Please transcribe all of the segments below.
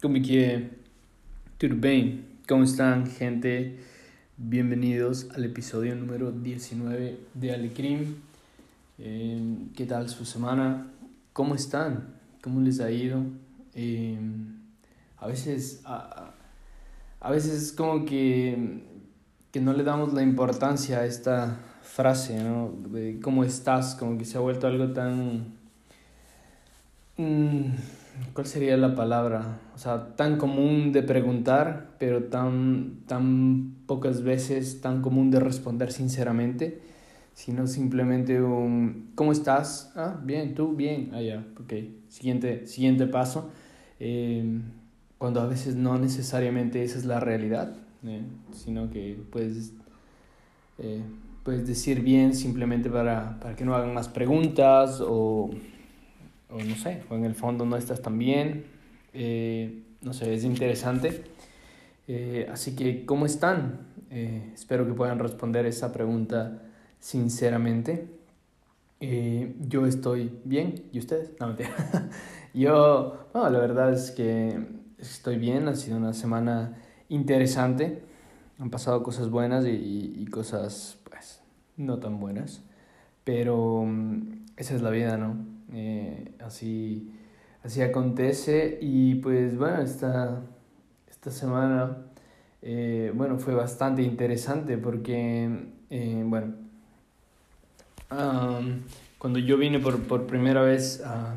Como que tudo? ¿Cómo están, gente? Bienvenidos al episodio número 19 de Alecrim. Eh, ¿Qué tal su semana? ¿Cómo están? ¿Cómo les ha ido? Eh, a veces, a, a veces es como que, que no le damos la importancia a esta frase, ¿no? De cómo estás, como que se ha vuelto algo tan Mm, ¿Cuál sería la palabra? O sea, tan común de preguntar, pero tan, tan pocas veces tan común de responder sinceramente, sino simplemente un ¿cómo estás? Ah, bien, tú, bien, ah, ya, ok. Siguiente, siguiente paso. Eh, cuando a veces no necesariamente esa es la realidad, eh, sino que puedes, eh, decir bien simplemente para, para que no hagan más preguntas o o no sé, o en el fondo no estás tan bien, eh, no sé, es interesante. Eh, así que, ¿cómo están? Eh, espero que puedan responder esa pregunta sinceramente. yo estoy bien, ¿y ustedes? No, mentira. yo, bueno, la verdad es que estoy bien, ha sido una semana interesante. Han pasado cosas buenas y, y cosas, pues, no tan buenas. Pero mm, esa es la vida, ¿no? Eh, así, así acontece. Y pues bueno, esta, esta semana eh, bueno, fue bastante interesante porque, eh, bueno, cuando yo vine por, por primera vez a,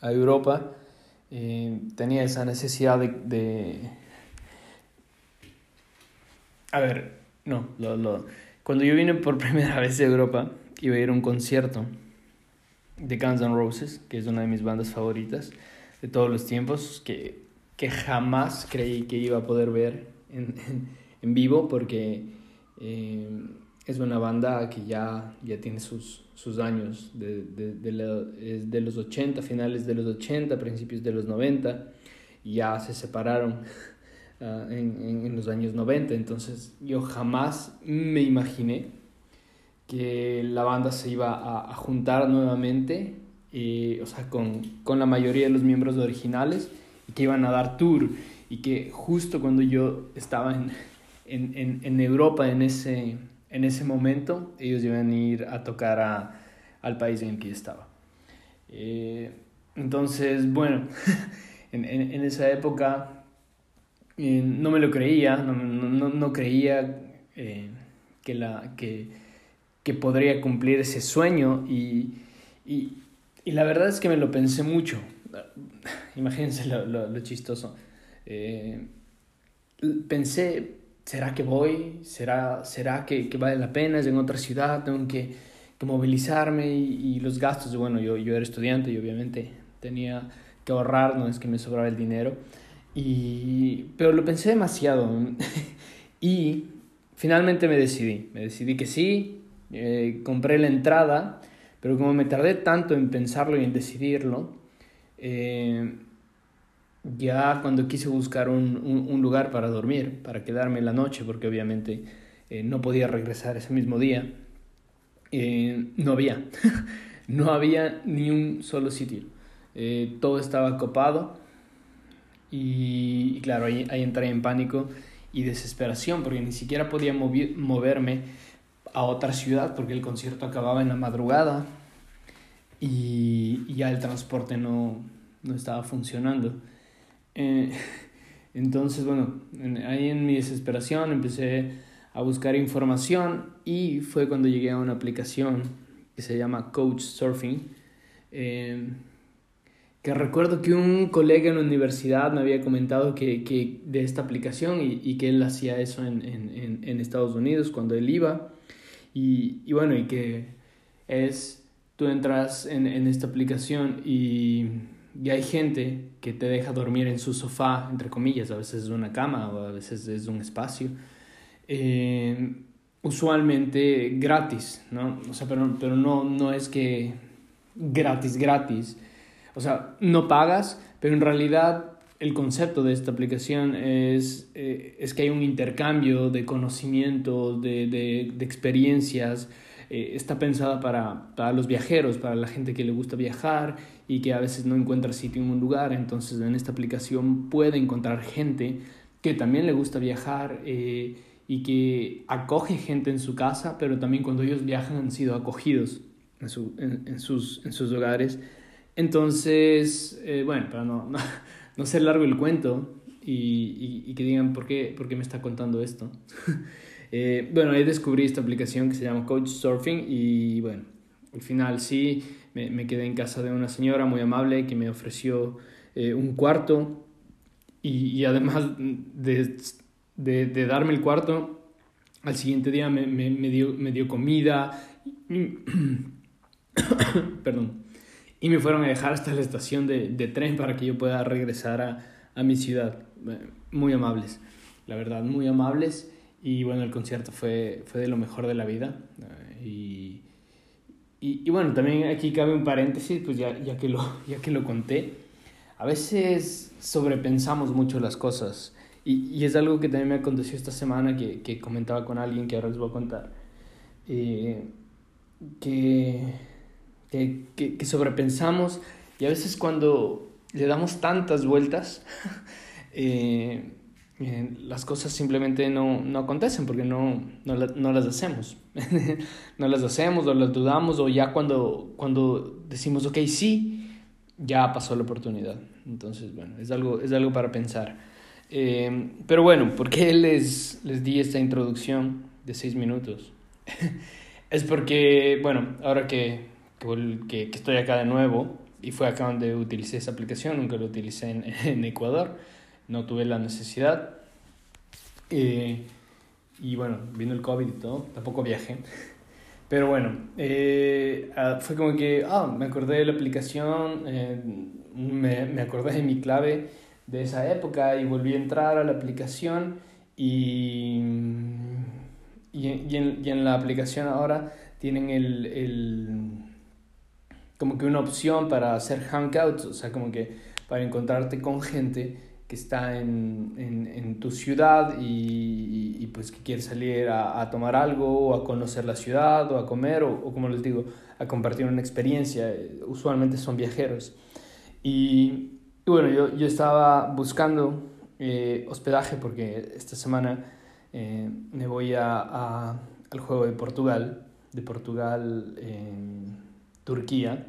a Europa, tenía esa necesidad de, de... A ver, no, lo, lo... cuando yo vine por primera vez a Europa, iba a ir a un concierto de Guns N' Roses, que es una de mis bandas favoritas de todos los tiempos, que, que jamás creí que iba a poder ver en, en, vivo, porque eh, es una banda que ya, ya tiene sus, sus años, de, de, de, de, los 80, finales de los 80, principios de los 90, y ya se separaron uh, en, en los años 90, entonces yo jamás me imaginé que la banda se iba a, juntar nuevamente, eh, o sea, con, con, la mayoría de los miembros originales, y que iban a dar tour, y que justo cuando yo estaba en, en, en, Europa en ese, en ese momento, ellos iban a ir a tocar a, al país en el que yo estaba. Eh, entonces, bueno, en, en, esa época eh, no me lo creía, no, no, no creía que, la, que, que podría cumplir ese sueño y, y, y, la verdad es que me lo pensé mucho. Imagínense lo, lo, chistoso. Eh, pensé, ¿será que voy? ¿Será, será que, que, vale la pena? Es en otra ciudad, tengo que, que movilizarme y, y, los gastos. Bueno, yo, yo era estudiante y obviamente tenía que ahorrar, no es que me sobraba el dinero. Y, pero lo pensé demasiado y finalmente me decidí. Me decidí que sí, eh, compré la entrada, pero como me tardé tanto en pensarlo y en decidirlo, eh, ya cuando quise buscar un, un, lugar para dormir, para quedarme la noche, porque obviamente eh, no podía regresar ese mismo día, no había, no había ni un solo sitio. todo estaba copado y, claro, ahí, ahí, entré en pánico y desesperación porque ni siquiera podía moverme a otra ciudad porque el concierto acababa en la madrugada y, ya el transporte no, no estaba funcionando. Eh, entonces, bueno, ahí en mi desesperación empecé a buscar información y fue cuando llegué a una aplicación que se llama Coach Surfing. Eh, que recuerdo que un colega en la universidad me había comentado que, que de esta aplicación y, y, que él hacía eso en, en, en Estados Unidos cuando él iba. Y, y bueno, y que es, tú entras en, en esta aplicación y, y, hay gente que te deja dormir en su sofá, entre comillas, a veces es una cama o a veces es un espacio, eh, usualmente gratis, ¿no? O sea, pero, pero no, no es que gratis, gratis. O sea, no pagas, pero en realidad el concepto de esta aplicación es, eh, es que hay un intercambio de conocimientos, de, de, experiencias, eh, está pensada para, para los viajeros, para la gente que le gusta viajar y que a veces no encuentra sitio en un lugar. Entonces en esta aplicación puede encontrar gente que también le gusta viajar eh, y que acoge gente en su casa, pero también cuando ellos viajan han sido acogidos en, su, en, sus, en sus hogares. Entonces, bueno, para no, no, no, ser largo el cuento y, y, y, que digan por qué, por qué me está contando esto. eh, bueno, ahí descubrí esta aplicación que se llama Coach Surfing y bueno, al final sí, me, me quedé en casa de una señora muy amable que me ofreció eh, un cuarto y, y además de, de, de, darme el cuarto, al siguiente día me, me, me dio, me dio comida. Perdón y me fueron a dejar hasta la estación de, de tren para que yo pueda regresar a, a, mi ciudad. Muy amables, la verdad, muy amables. Y bueno, el concierto fue, fue de lo mejor de la vida. Y, y, y, bueno, también aquí cabe un paréntesis, pues ya, ya, que lo, ya que lo conté. A veces sobrepensamos mucho las cosas. Y, y es algo que también me aconteció esta semana que, que comentaba con alguien que ahora les voy a contar. Eh, que que, que, que, sobrepensamos y a veces cuando le damos tantas vueltas, eh, eh, las cosas simplemente no, no acontecen porque no, no, no las hacemos. no las hacemos o las dudamos o ya cuando, cuando decimos, ok, sí, ya pasó la oportunidad. Entonces, bueno, es algo, es algo para pensar. Eh, pero bueno, ¿por qué les, les di esta introducción de seis minutos? es porque, bueno, ahora que que, que, estoy acá de nuevo y fue acá donde utilicé esa aplicación, nunca lo utilicé en, en Ecuador, no tuve la necesidad. Eh, y bueno, vino el COVID y todo, tampoco viajé. Pero bueno, eh, ah, fue como que, ah, me acordé de la aplicación, eh, me, me acordé de mi clave de esa época y volví a entrar a la aplicación y, y, y, en, y en la aplicación ahora tienen el, el como que una opción para hacer hangouts, o sea, como que para encontrarte con gente que está en, en, en tu ciudad y, y, y, pues que quiere salir a, a, tomar algo o a conocer la ciudad o a comer o, o, como les digo, a compartir una experiencia. Usualmente son viajeros. Y, y bueno, yo, yo estaba buscando eh, hospedaje porque esta semana eh, me voy a, a, al juego de Portugal, de Portugal en Turquía,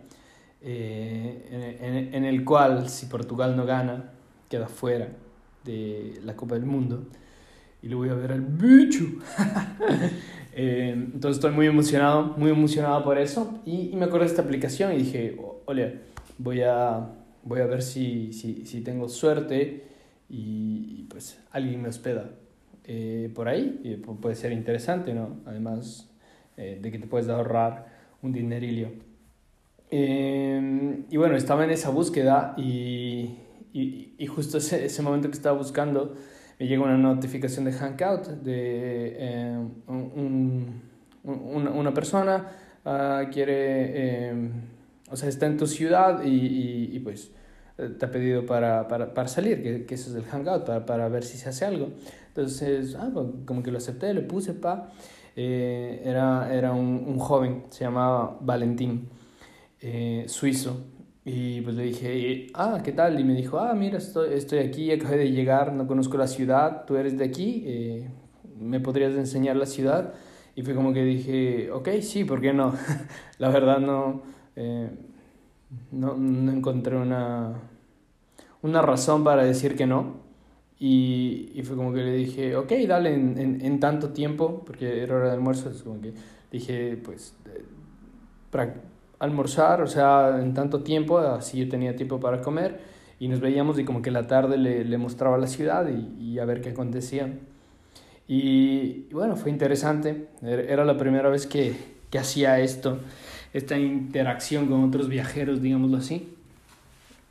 eh, en, el cual si Portugal no gana, queda fuera de la Copa del Mundo. Y le voy a ver al bicho. eh, entonces estoy muy emocionado, muy emocionado por eso. Y, me acordé de esta aplicación y dije, ole, voy a, voy a ver si, si, si tengo suerte y, pues alguien me hospeda eh, por ahí. Y puede ser interesante, ¿no? Además de que te puedes ahorrar un dinerillo. Eh, y bueno, estaba en esa búsqueda y, y, y justo ese, ese, momento que estaba buscando me llega una notificación de Hangout de eh, un, un, una, persona uh, quiere, eh, o sea, está en tu ciudad y, y, pues te ha pedido para, para, para salir, que, que eso es el Hangout, para, para ver si se hace algo. Entonces, ah, como que lo acepté, le puse, pa. Eh, era era un, un joven, se llamaba Valentín eh, suizo. Y pues le dije, ah, ¿qué tal? Y me dijo, ah, mira, estoy, estoy aquí, acabé de llegar, no conozco la ciudad, tú eres de aquí, eh, ¿me podrías enseñar la ciudad? Y fue como que dije, ok, sí, ¿por qué no? la verdad no, eh, no, no, encontré una, una razón para decir que no. Y, y, fue como que le dije, ok, dale en, en, tanto tiempo, porque era hora de almuerzo, es como que dije, pues, almorzar, o sea, en tanto tiempo, así yo tenía tiempo para comer y nos veíamos y como que la tarde le, mostraba la ciudad y, a ver qué acontecía. Y, bueno, fue interesante, era la primera vez que, que hacía esto, esta interacción con otros viajeros, digámoslo así.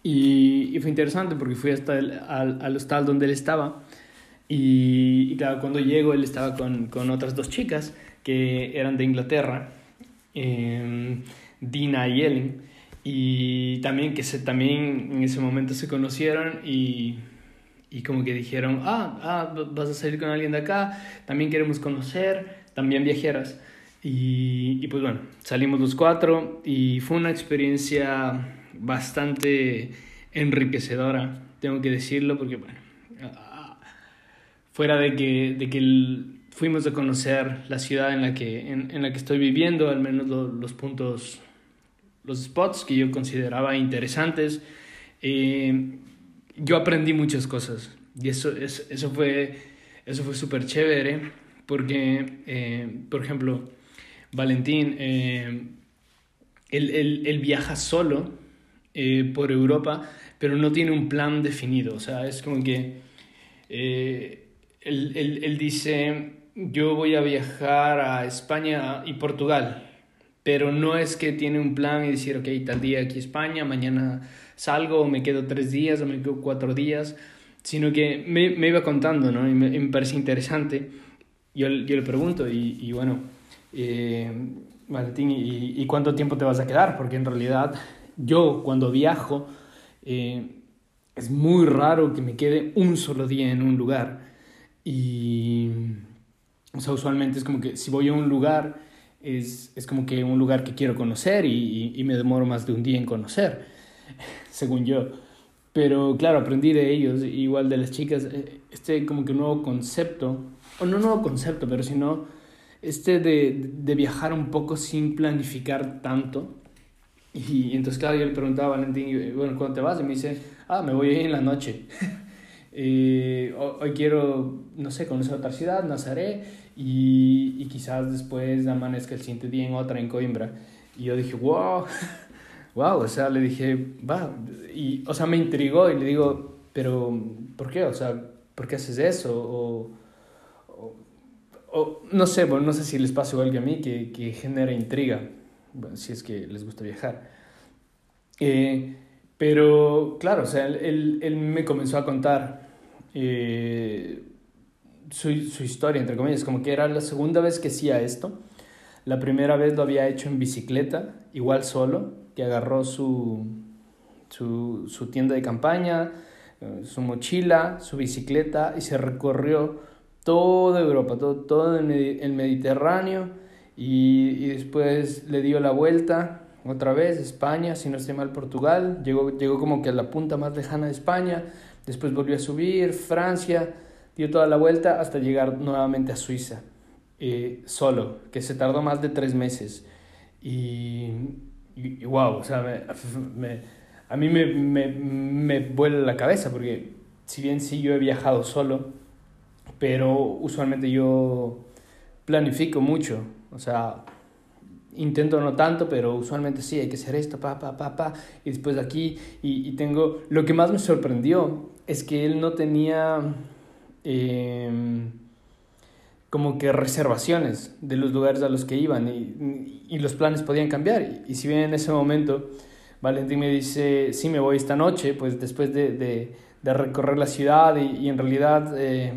Y, fue interesante porque fui hasta el, al, al hostal donde él estaba y, claro, cuando llego él estaba con, con otras dos chicas que eran de Inglaterra. Eh, Dina y Ellen. Y también que se, también en ese momento se conocieron y, y como que dijeron, ah, ah, vas a salir con alguien de acá, también queremos conocer, también viajeras. Y, y, pues bueno, salimos los cuatro y fue una experiencia bastante enriquecedora, tengo que decirlo, porque bueno, fuera de que, de que fuimos a conocer la ciudad en la que, en, en la que estoy viviendo, al menos los puntos, los spots que yo consideraba interesantes, eh, yo aprendí muchas cosas y eso, eso, fue, eso fue súper chévere porque, eh, por ejemplo, Valentín, eh, él, viaja solo por Europa, pero no tiene un plan definido, o sea, es como que él, él, dice, yo voy a viajar a España y Portugal, pero no es que tiene un plan y decir, ok, tal día aquí España, mañana salgo o me quedo tres días o me quedo cuatro días, sino que me, me iba contando, ¿no? Y me, me parece interesante. Yo, yo le pregunto, y, y bueno, eh, Martín, ¿y, ¿y, cuánto tiempo te vas a quedar? Porque en realidad yo cuando viajo eh, es muy raro que me quede un solo día en un lugar. Y, o sea, usualmente es como que si voy a un lugar, es, es como que un lugar que quiero conocer y, y, me demoro más de un día en conocer, según yo. Pero claro, aprendí de ellos, igual de las chicas, eh, este como que nuevo concepto, o no nuevo concepto, pero sino este de, de viajar un poco sin planificar tanto. Y entonces, claro, yo le preguntaba a Valentín, bueno, ¿cuándo te vas? Y me dice, ah, me voy en la noche. Eh, hoy quiero, no sé, conocer otra ciudad, Nazaré, y, y quizás después amanezca el siguiente día en otra, en Coimbra. Y yo dije, wow, wow, o sea, le dije, va, y, o sea, me intrigó y le digo, pero, ¿por qué? O sea, ¿por qué haces eso? O, o, o no sé, bueno, no sé si les pasa igual que a mí, que, que genera intriga, bueno, si es que les gusta viajar. Eh, pero, claro, o sea, él, él me comenzó a contar eh, su, su, historia, entre comillas, como que era la segunda vez que hacía esto. La primera vez lo había hecho en bicicleta, igual solo, que agarró su, su, su tienda de campaña, eh, su mochila, su bicicleta y se recorrió toda Europa, todo, todo el Mediterráneo y, y después le dio la vuelta otra vez, España, si no estoy mal, Portugal, llegó, llegó como que a la punta más lejana de España, después volvió a subir, Francia, dio toda la vuelta hasta llegar nuevamente a Suiza, eh, solo, que se tardó más de tres meses. Y, y, wow, o sea, me, me, a mí me, me, me vuela la cabeza porque si bien sí yo he viajado solo, pero usualmente yo planifico mucho, o sea, intento no tanto, pero usualmente sí, hay que hacer esto, pa, pa, pa, pa, y después aquí, y, y tengo, lo que más me sorprendió es que él no tenía eh, como que reservaciones de los lugares a los que iban, y, y los planes podían cambiar, y, si bien en ese momento Valentín me dice, sí, me voy esta noche, pues después de, de, recorrer la ciudad, y, en realidad... Eh,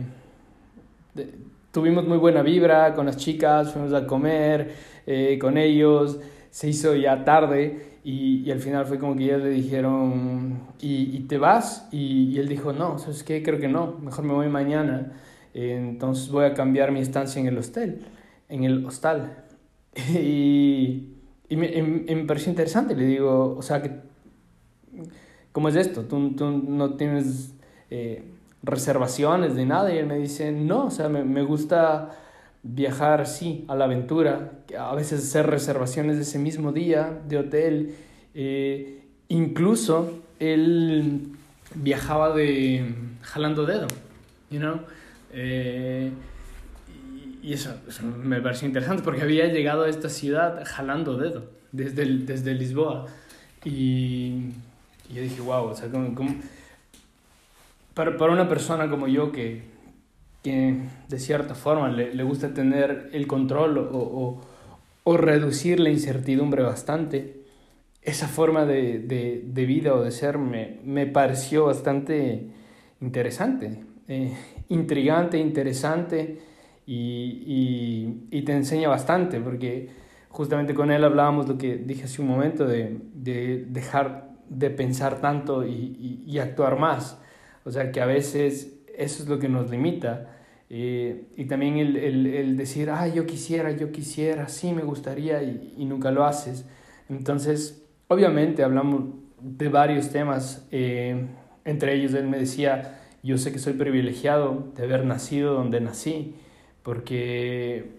tuvimos muy buena vibra con las chicas, fuimos a comer, eh, con ellos, se hizo ya tarde y, y, al final fue como que ya le dijeron, ¿y, y te vas? Y, y, él dijo, no, ¿sabes qué? Creo que no, mejor me voy mañana, eh, entonces voy a cambiar mi estancia en el hostel, en el hostal. y, me, me, me, pareció interesante, le digo, o sea, que, ¿cómo es esto? Tú, tú no tienes eh, reservaciones de nada y él me dice, no, o sea, me, me gusta viajar, sí, a la aventura, a veces hacer reservaciones de ese mismo día de hotel. Eh, incluso él viajaba de jalando dedo, you know? Eh, y eso, eso, me pareció interesante porque había llegado a esta ciudad jalando dedo desde, el, desde Lisboa. Y, y, yo dije, wow, o sea, como, para, para una persona como yo que de cierta forma le, le gusta tener el control o, o, reducir la incertidumbre bastante, esa forma de, de, vida o de ser me, me pareció bastante interesante, eh, intrigante, interesante y, y, y, te enseña bastante, porque justamente con él hablábamos lo que dije hace un momento, de, de dejar de pensar tanto y, y actuar más. O sea que a veces eso es lo que nos limita Eh, y también el, el, el, decir, ah, yo quisiera, yo quisiera, sí, me gustaría, y, y nunca lo haces. Entonces, obviamente hablamos de varios temas, eh, entre ellos él me decía, yo sé que soy privilegiado de haber nacido donde nací, porque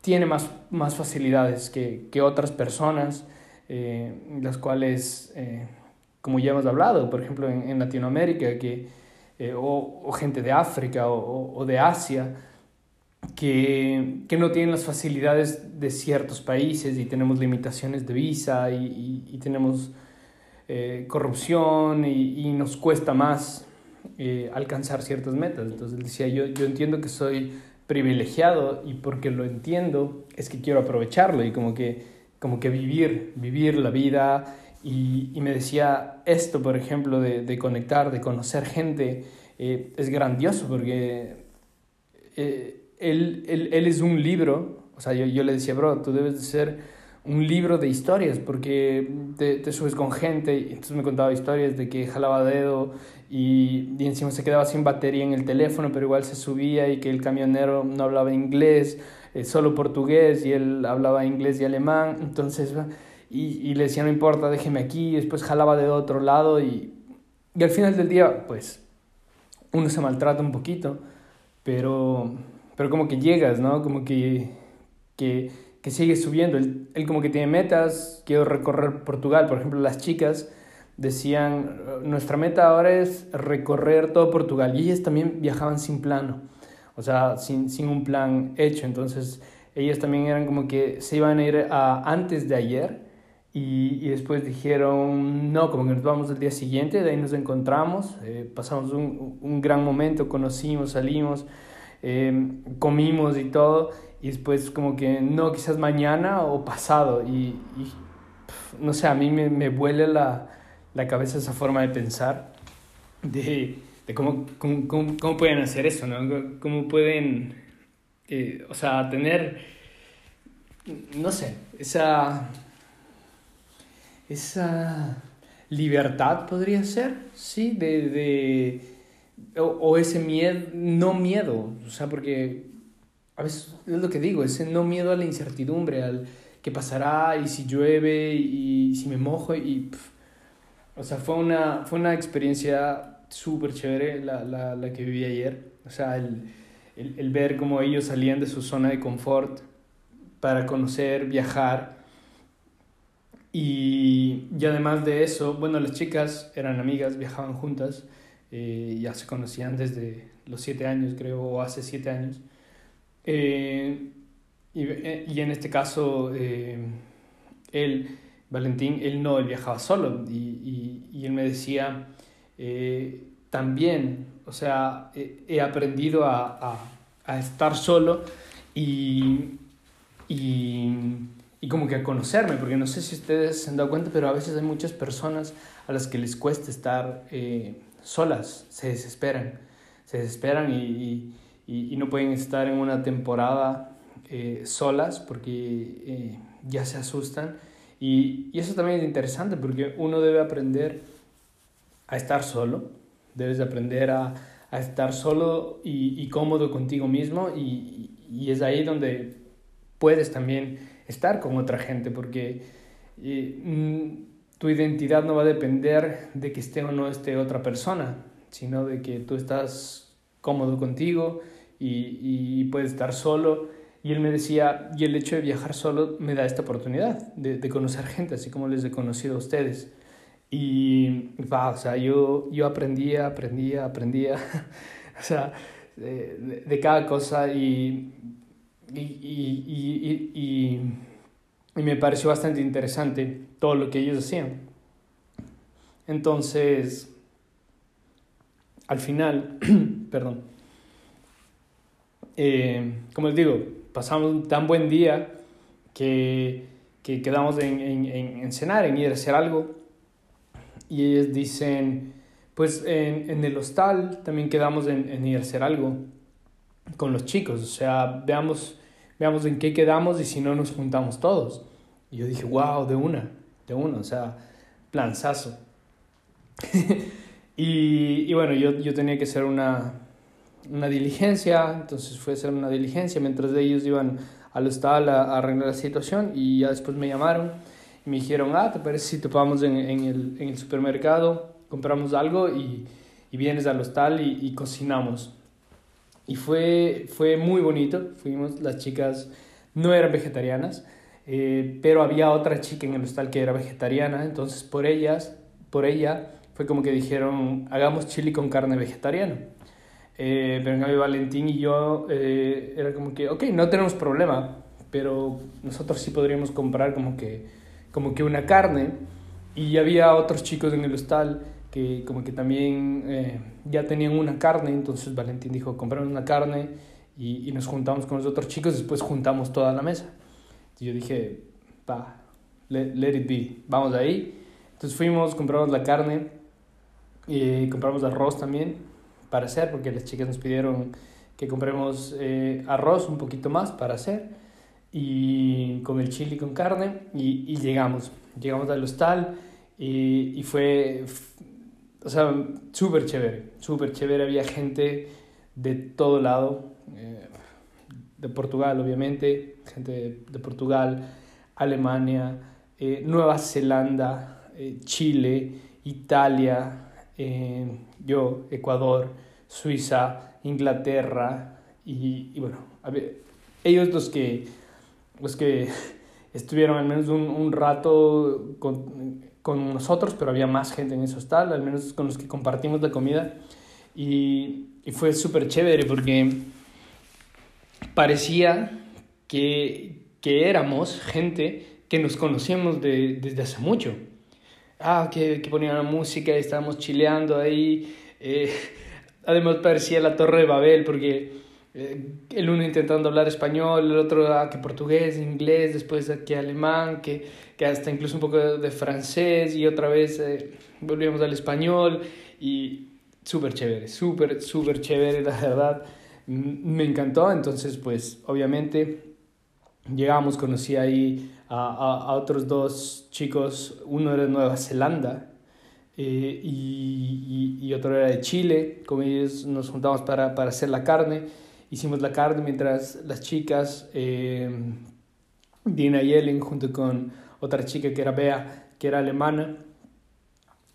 tiene más, más facilidades que, que otras personas, eh, las cuales, eh, como ya hemos hablado, por ejemplo, en, en Latinoamérica, que, eh, o, o, gente de África o, o de Asia, que, que, no tienen las facilidades de ciertos países y tenemos limitaciones de visa y, y, tenemos eh, corrupción y, y, nos cuesta más eh, alcanzar ciertas metas. Entonces decía, yo, yo entiendo que soy privilegiado y porque lo entiendo es que quiero aprovecharlo y como que, como que vivir, vivir la vida. Y, y me decía esto, por ejemplo, de, de conectar, de conocer gente, eh, es grandioso porque eh, él, él, él, es un libro, o sea, yo, yo le decía, bro, tú debes de ser un libro de historias porque te, te, subes con gente y entonces me contaba historias de que jalaba dedo y, y, encima se quedaba sin batería en el teléfono pero igual se subía y que el camionero no hablaba inglés eh, solo portugués y él hablaba inglés y alemán. Entonces y, y le decía no importa déjeme aquí y después jalaba de otro lado y, y al final del día pues uno se maltrata un poquito pero pero como que llegas no como que que que sigue subiendo. Él, él, como que tiene metas, quiero recorrer Portugal. Por ejemplo, las chicas decían, nuestra meta ahora es recorrer todo Portugal. Y ellas también viajaban sin plano, o sea, sin, sin un plan hecho. Entonces, ellas también eran como que se iban a ir a, antes de ayer. Y, y, después dijeron, no, como que nos vamos el día siguiente, de ahí nos encontramos, eh, pasamos un, un, gran momento, conocimos, salimos, eh, comimos y todo, y después como que no, quizás mañana o pasado. Y, y no sé, a mí me, me vuela la, la, cabeza esa forma de pensar, de, de cómo, cómo, cómo, cómo, pueden hacer eso, ¿no? Cómo pueden, eh, o sea, tener, no sé, esa, esa libertad podría ser, ¿sí? De, de o, o ese miedo, no miedo, o sea, porque a veces es lo que digo, ese no miedo a la incertidumbre, al qué pasará y si llueve y si me mojo y... Pff. O sea, fue una, fue una experiencia súper chévere la, la, la, que viví ayer. O sea, el, el, el, ver cómo ellos salían de su zona de confort para conocer, viajar. Y, y además de eso, bueno, las chicas eran amigas, viajaban juntas, eh, ya se conocían desde los siete años, creo, o hace siete años. Eh, y, y, en este caso, eh, él, Valentín, él no, él viajaba solo y, y, él me decía, eh, también, o sea, he, aprendido a, a, a, estar solo y, y como que a conocerme, porque no sé si ustedes se han dado cuenta, pero a veces hay muchas personas a las que les cuesta estar eh, solas, se desesperan, se desesperan y, y, y no pueden estar en una temporada eh, solas porque eh, ya se asustan. Y, y, eso también es interesante porque uno debe aprender a estar solo, debes aprender a, a estar solo y, y, cómodo contigo mismo y, y, es ahí donde puedes también estar con otra gente porque eh, tu identidad no va a depender de que esté o no esté otra persona, sino de que tú estás cómodo contigo y, y puedes estar solo. Y él me decía, y el hecho de viajar solo me da esta oportunidad de, de conocer gente, así como les he conocido a ustedes. Y, va, o sea, yo, yo aprendía, aprendía, aprendía, o sea, de, de, cada cosa y, y, y, y, y me pareció bastante interesante todo lo que ellos hacían. Entonces, al final, perdón, eh, como les digo, pasamos un tan buen día que, que quedamos en, en, en, cenar, en ir a hacer algo. Y ellos dicen, pues en, en el hostal también quedamos en, ir a hacer algo con los chicos. O sea, veamos, veamos en qué quedamos y si no nos juntamos todos. Y yo dije, wow, de una, de una, o sea, planzazo. y, y bueno, yo, yo tenía que hacer una, una diligencia, entonces fue a hacer una diligencia mientras ellos iban al hostal a, arreglar la situación y ya después me llamaron y me dijeron, ah, ¿te parece si topamos en, en, el, en el, supermercado, compramos algo y, y vienes al hostal y, y, cocinamos? Y fue, fue muy bonito, fuimos, las chicas no eran vegetarianas, eh, pero había otra chica en el hostal que era vegetariana, entonces por ellas, por ella, fue como que dijeron, hagamos chili con carne vegetariana. Eh, pero en Valentín y yo eh, era como que, ok, no tenemos problema, pero nosotros sí podríamos comprar como que, como que una carne. Y había otros chicos en el hostal que como que también eh, ya tenían una carne, entonces Valentín dijo, compramos una carne y, y, nos juntamos con los otros chicos, después juntamos toda la mesa. Y yo dije, pa, let, let it be, vamos ahí. Entonces fuimos, compramos la carne, y compramos arroz también para hacer, porque las chicas nos pidieron que compremos eh, arroz un poquito más para hacer, y con el chili con carne, y, y llegamos. Llegamos al hostal y, y fue, o sea, súper chévere, súper chévere. Había gente de todo lado, eh, de Portugal, obviamente, gente de, Portugal, Alemania, eh, Nueva Zelanda, eh, Chile, Italia, yo, Ecuador, Suiza, Inglaterra y, y bueno, ellos los que, los que estuvieron al menos un, un rato con, con, nosotros, pero había más gente en ese hostal, al menos con los que compartimos la comida y, y fue súper chévere porque parecía que, que éramos gente que nos conocíamos de, desde hace mucho ah, que, que ponían la música estábamos chileando ahí. Eh, además parecía la Torre de Babel porque el uno intentando hablar español, el otro ah, que portugués, inglés, después que alemán, que, que hasta incluso un poco de, francés y otra vez eh, volvíamos al español y súper chévere, súper, súper chévere, la verdad. Me encantó, entonces pues obviamente llegamos, conocí ahí a, a, otros dos chicos, uno era de Nueva Zelanda eh, y, y, y, otro era de Chile, con ellos nos juntamos para, para, hacer la carne, hicimos la carne mientras las chicas, eh, Dina y Ellen, junto con otra chica que era Bea, que era alemana,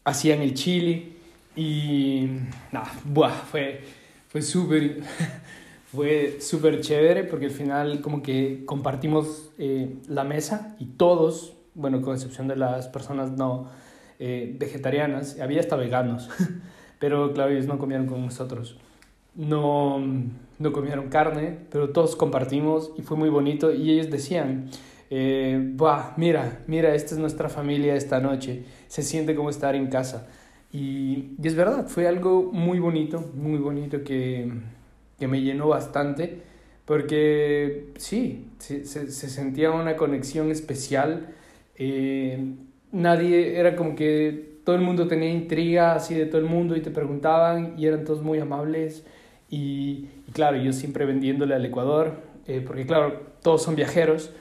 hacían el chili y nada, buah, fue, fue súper fue súper chévere porque al final como que compartimos eh, la mesa y todos, bueno, con excepción de las personas no eh, vegetarianas, había hasta veganos, pero claro, ellos no comieron con nosotros. No, no comieron carne, pero todos compartimos y fue muy bonito y ellos decían, eh, mira, mira, esta es nuestra familia esta noche, se siente como estar en casa. Y, y es verdad, fue algo muy bonito, muy bonito que que me llenó bastante, porque sí, se, se, se sentía una conexión especial. Eh, nadie, era como que todo el mundo tenía intriga así de todo el mundo y te preguntaban y eran todos muy amables. Y, y claro, yo siempre vendiéndole al Ecuador, eh, porque claro, todos son viajeros.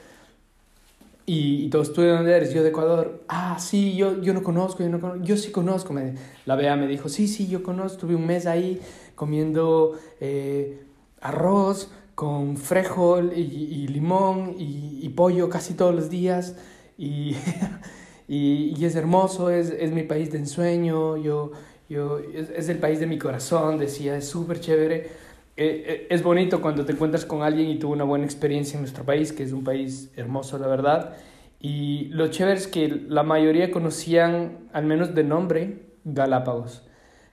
Y, y, todos, ¿tú de dónde eres? Yo de Ecuador. Ah, sí, yo, yo no conozco, yo no conozco. Yo sí conozco. Me, la Bea me dijo, sí, sí, yo conozco. Estuve un mes ahí comiendo eh, arroz con frijol y, y limón y, y, pollo casi todos los días. Y, es hermoso, es, es, mi país de ensueño. Yo, yo, es, es el país de mi corazón, decía, es súper chévere. Eh, es bonito cuando te encuentras con alguien y tuvo una buena experiencia en nuestro país, que es un país hermoso, la verdad. Y lo chévere es que la mayoría conocían, al menos de nombre, Galápagos,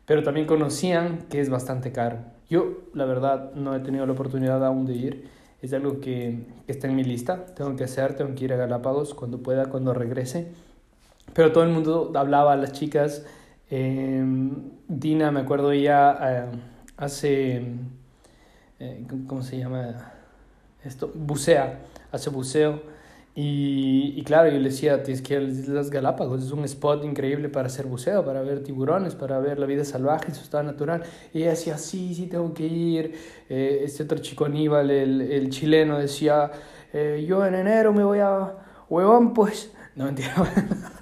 pero también conocían que es bastante caro. Yo, la verdad, no he tenido la oportunidad aún de ir. Es algo que, está en mi lista. Tengo que hacer, tengo que ir a Galápagos cuando pueda, cuando regrese. Pero todo el mundo hablaba, las chicas. Eh, Dina, me acuerdo ella eh, hace eh, ¿cómo se llama esto? Bucea, hace buceo. Y, y, claro, yo le decía, tienes que ir a las Galápagos, es un spot increíble para hacer buceo, para ver tiburones, para ver la vida salvaje en su estado natural. Y ella decía, sí, sí, tengo que ir. Eh, este otro chico Aníbal, el, el chileno, decía, yo en enero me voy a huevón, pues. No, mentira.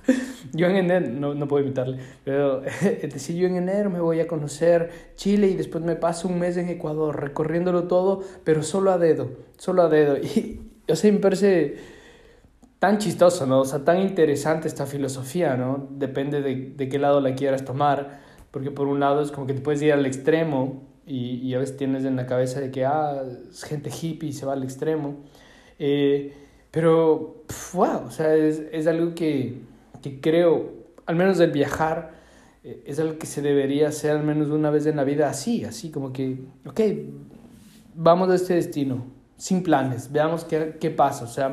yo en enero, no, no puedo evitarle, pero decía yo en enero me voy a conocer Chile y después me paso un mes en Ecuador recorriéndolo todo, pero solo a dedo, solo a dedo. Y, o sea, me parece tan chistoso, ¿no? O sea, tan interesante esta filosofía, ¿no? Depende de, de qué lado la quieras tomar, porque por un lado es como que te puedes ir al extremo y, y a veces tienes en la cabeza de que, ah, es gente hippie y se va al extremo. Eh, pero, wow, o sea, es, es algo que, que, creo, al menos del viajar, eh, es algo que se debería hacer al menos una vez en la vida así, así como que, ok, vamos a este destino, sin planes, veamos qué, qué pasa, o sea,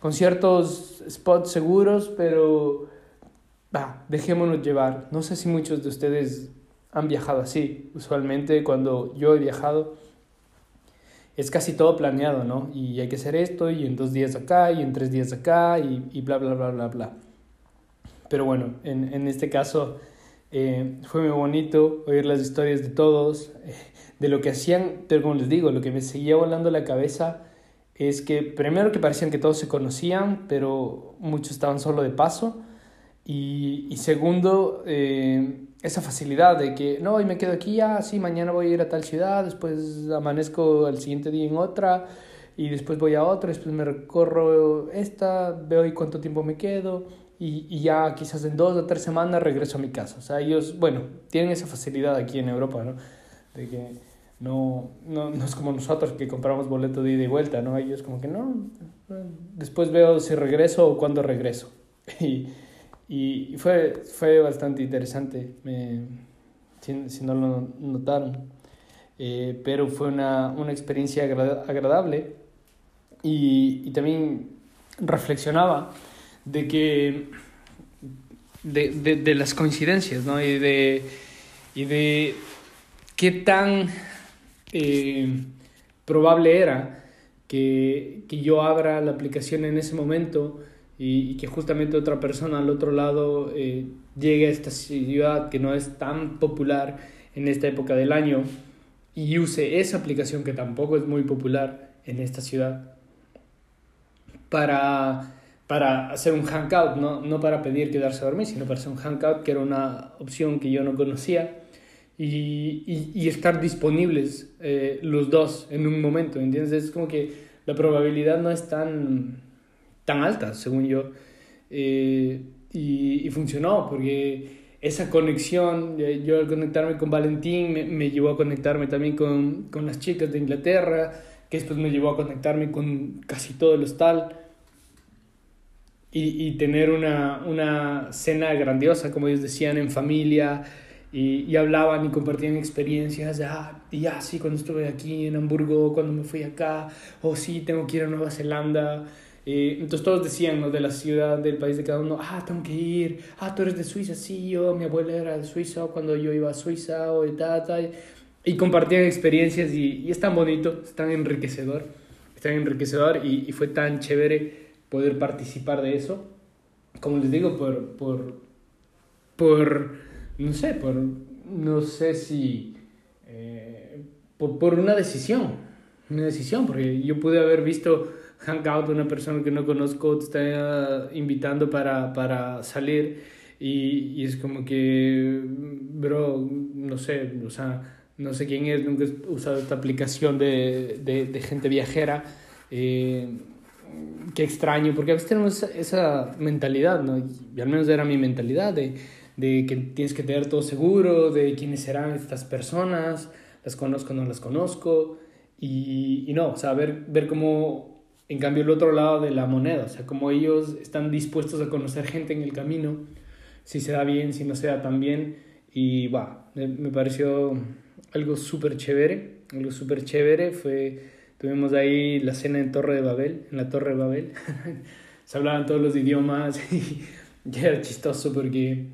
con ciertos spots seguros, pero va, dejémonos llevar. No sé si muchos de ustedes han viajado así. Usualmente cuando yo he viajado es casi todo planeado, ¿no? Y hay que hacer esto y en dos días acá y en tres días acá y, y bla, bla, bla, bla, bla. Pero bueno, en, en este caso eh, fue muy bonito oír las historias de todos, de lo que hacían, pero como les digo, lo que me seguía volando la cabeza es que primero que parecían que todos se conocían, pero muchos estaban solo de paso. Y, y segundo, eh, esa facilidad de que, no, hoy me quedo aquí, ya, sí, mañana voy a ir a tal ciudad, después amanezco al siguiente día en otra, y después voy a otra, después me recorro esta, veo ahí cuánto tiempo me quedo, y, y ya quizás en dos o tres semanas regreso a mi casa. O sea, ellos, bueno, tienen esa facilidad aquí en Europa, ¿no? De que no, no, no es como nosotros que compramos boleto de ida y vuelta, ¿no? Ellos como que no, después veo si regreso o cuándo regreso. Y, y fue, fue bastante interesante, me, si, si, no lo notaron. Eh, pero fue una, una experiencia agradable y, y, también reflexionaba de que de, de, de, las coincidencias ¿no? y, de, y de qué tan eh, probable era que, que yo abra la aplicación en ese momento y, y, que justamente otra persona al otro lado eh, llegue a esta ciudad que no es tan popular en esta época del año y use esa aplicación que tampoco es muy popular en esta ciudad para, para hacer un hangout, ¿no? no para pedir quedarse a dormir, sino para hacer un hangout, que era una opción que yo no conocía, y, y, y estar disponibles eh, los dos en un momento, ¿entiendes? Es como que la probabilidad no es tan tan altas, según yo. Eh, y, y, funcionó, porque esa conexión, yo al conectarme con Valentín me, me llevó a conectarme también con, con, las chicas de Inglaterra, que después me llevó a conectarme con casi todo el hostal. Y, y tener una, una cena grandiosa, como ellos decían, en familia, y, y, hablaban y compartían experiencias ah, y ah, sí, cuando estuve aquí en Hamburgo, cuando me fui acá, o oh, sí, tengo que ir a Nueva Zelanda, eh, entonces todos decían, ¿no? De la ciudad, del país de cada uno, ah, tengo que ir, ah, tú eres de Suiza, sí, yo, mi abuela era de Suiza cuando yo iba a Suiza, o de tata, y, compartían experiencias y, y, es tan bonito, es tan enriquecedor, es tan enriquecedor y, y, fue tan chévere poder participar de eso, como les digo, por, por, por no sé, por, no sé si, eh, por, por una decisión, una decisión, porque yo pude haber visto hangout una persona que no conozco, te está invitando para, para salir y, y, es como que, bro, no sé, o sea, no sé quién es, nunca he usado esta aplicación de, de, de gente viajera. Eh, qué extraño, porque a veces tenemos esa, mentalidad, ¿no? Y al menos era mi mentalidad de, de que tienes que tener todo seguro, de quiénes serán estas personas, las conozco o no las conozco, y, y no, o sea, ver, ver cómo en cambio, el otro lado de la moneda, o sea, como ellos están dispuestos a conocer gente en el camino, si se da bien, si no se da tan bien, y va, me pareció algo súper chévere, algo súper chévere, fue, tuvimos ahí la cena en Torre de Babel, en la Torre de Babel, se hablaban todos los idiomas y, y era chistoso porque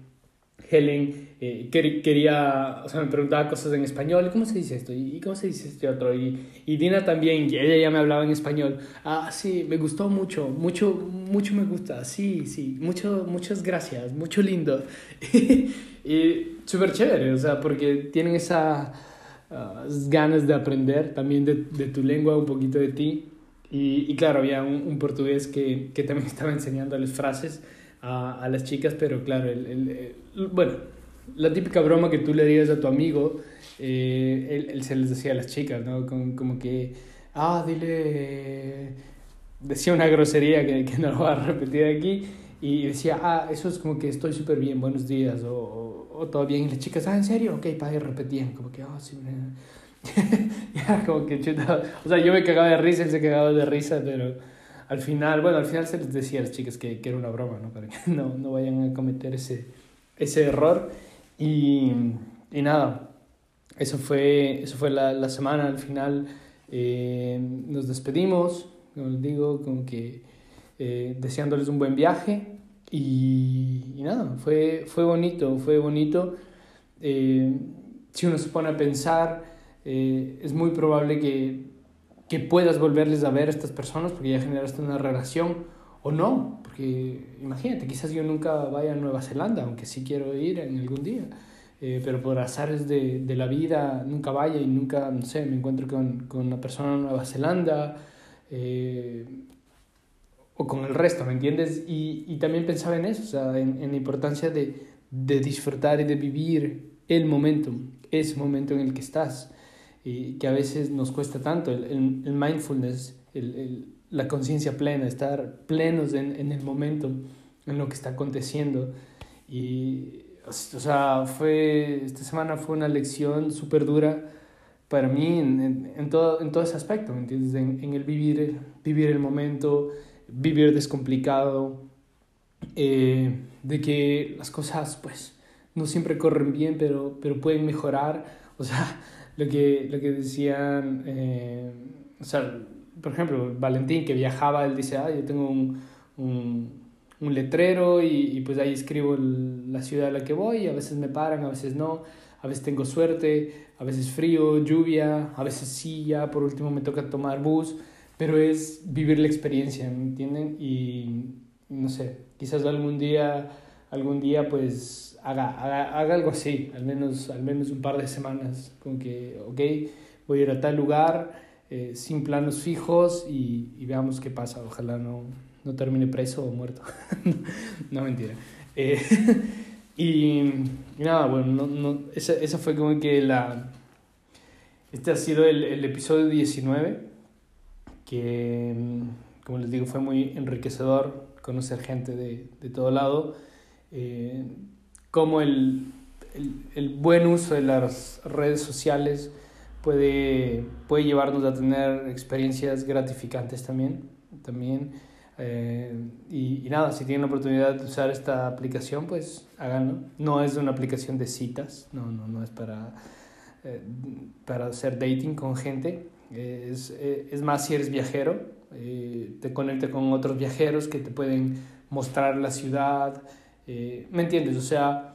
Helen eh, quería, o sea, me preguntaba cosas en español, ¿cómo se dice esto? ¿Y cómo se dice este otro? Y, y Dina también, ella ya me hablaba en español. Ah, sí, me gustó mucho, mucho, mucho me gusta, sí, sí, mucho, muchas gracias, mucho lindo. y súper chévere, o sea, porque tienen esas uh, ganas de aprender también de, de, tu lengua, un poquito de ti. Y, y claro, había un, un portugués que, que también estaba enseñándoles frases a, a las chicas, pero claro, el, el, bueno, la típica broma que tú le dirías a tu amigo, eh, él, él, se les decía a las chicas, ¿no? Como, como que, ah, dile, decía una grosería que, que no lo voy a repetir aquí, y decía, ah, eso es como que estoy súper bien, buenos días, o, o, o, todo bien, y las chicas, ah, ¿en serio? Ok, pa, y repetían, como que, ah, oh, sí, ya, como que chuta, o sea, yo me cagaba de risa, él se cagaba de risa, pero al final, bueno, al final se les decía a las chicas que, que era una broma, ¿no? Para que no, no vayan a cometer ese, ese error. Y, y nada, eso fue, eso fue la, la semana, al final eh, nos despedimos, como les digo, como que eh, deseándoles un buen viaje. Y, y, nada, fue, fue bonito, fue bonito. Eh, si uno se pone a pensar, eh, es muy probable que que puedas volverles a ver a estas personas porque ya generaste una relación o no, porque imagínate, quizás yo nunca vaya a Nueva Zelanda, aunque sí quiero ir en algún día, eh, pero por azares de, de, la vida nunca vaya y nunca, no sé, me encuentro con, con una persona en Nueva Zelanda eh, o con el resto, ¿me entiendes? Y, y también pensaba en eso, o sea, en, en la importancia de, de disfrutar y de vivir el momento, ese momento en el que estás y que a veces nos cuesta tanto, el, el, el mindfulness, el, la conciencia plena, estar plenos en, en, el momento, en lo que está aconteciendo. Y, o sea, fue, esta semana fue una lección súper dura para mí en, en, todo, en todo ese aspecto, ¿me entiendes? En, en el vivir, vivir el momento, vivir descomplicado, eh, de que las cosas, pues, no siempre corren bien, pero, pero pueden mejorar. O sea, lo que, lo que decían, eh, o sea, por ejemplo, Valentín que viajaba, él dice, ah, yo tengo un, un, letrero y, y, pues ahí escribo la ciudad a la que voy, a veces me paran, a veces no, a veces tengo suerte, a veces frío, lluvia, a veces sí, ya por último me toca tomar bus, pero es vivir la experiencia, ¿me entienden? Y no sé, quizás algún día, algún día pues haga, haga, haga, algo así, al menos, al menos un par de semanas, como que, ok, voy a ir a tal lugar eh, sin planos fijos y, y, veamos qué pasa, ojalá no, no termine preso o muerto, no mentira. Eh, y, y, nada, bueno, no, no, esa, esa fue como que la... Este ha sido el, el episodio 19, que como les digo fue muy enriquecedor conocer gente de, de todo lado. Eh, cómo el, el, el, buen uso de las redes sociales puede, puede llevarnos a tener experiencias gratificantes también. también eh, y, y, nada, si tienen la oportunidad de usar esta aplicación, pues háganlo. No es una aplicación de citas, no, no, no es para, eh, para hacer dating con gente. Es, es más si eres viajero, eh, te conecta con otros viajeros que te pueden mostrar la ciudad, eh, ¿Me entiendes? O sea,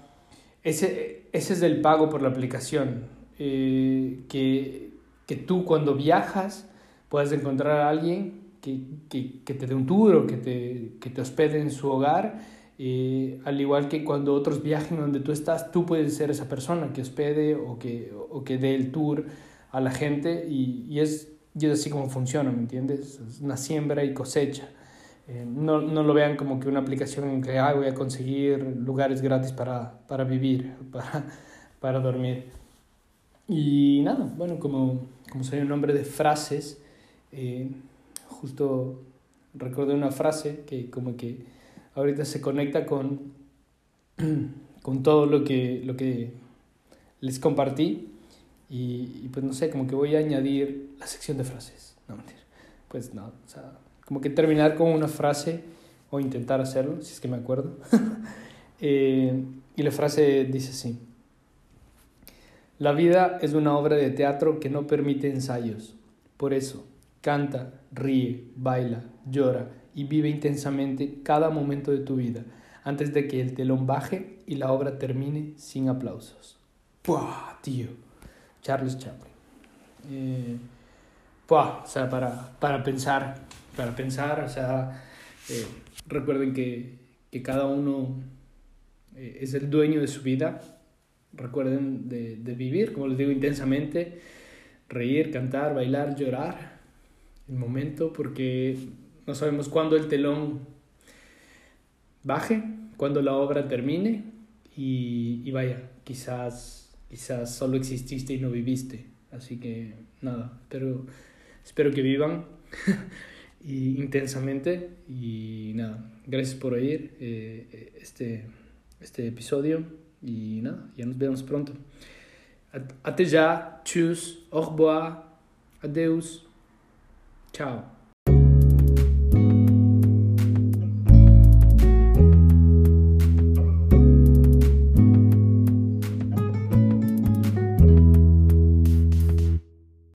ese, ese es el pago por la aplicación. Eh, que, que tú cuando viajas puedas encontrar a alguien que, que, que te dé un tour o que te, que te hospede en su hogar. Eh, al igual que cuando otros viajen donde tú estás, tú puedes ser esa persona que hospede o que, o que dé el tour a la gente y, y, es, y es así como funciona, ¿me entiendes? Es una siembra y cosecha. Eh, no, no, lo vean como que una aplicación en que ah, voy a conseguir lugares gratis para, para vivir, para, para dormir. Y nada, bueno, como, como soy un hombre de frases, eh, justo recordé una frase que como que ahorita se conecta con, con todo lo que, lo que les compartí y, y, pues no sé, como que voy a añadir la sección de frases. No, mentira. Pues no, o sea, como que terminar con una frase o intentar hacerlo, si es que me acuerdo. eh, y la frase dice así. La vida es una obra de teatro que no permite ensayos. Por eso, canta, ríe, baila, llora y vive intensamente cada momento de tu vida antes de que el telón baje y la obra termine sin aplausos. ¡Puah, tío! Charles Chaplin. Eh. O sea, para, para pensar para pensar, o sea, eh, recuerden que, que, cada uno eh, es el dueño de su vida, recuerden de, de, vivir, como les digo, intensamente, reír, cantar, bailar, llorar, el momento, porque no sabemos cuándo el telón baje cuando la obra termine y, y vaya, quizás, quizás solo exististe y no viviste. Así que nada, pero espero que vivan y, intensamente y nada, gracias por oír eh, este, este episodio y nada, ya nos vemos pronto. Até já, tschüss, au revoir, adeus, ciao.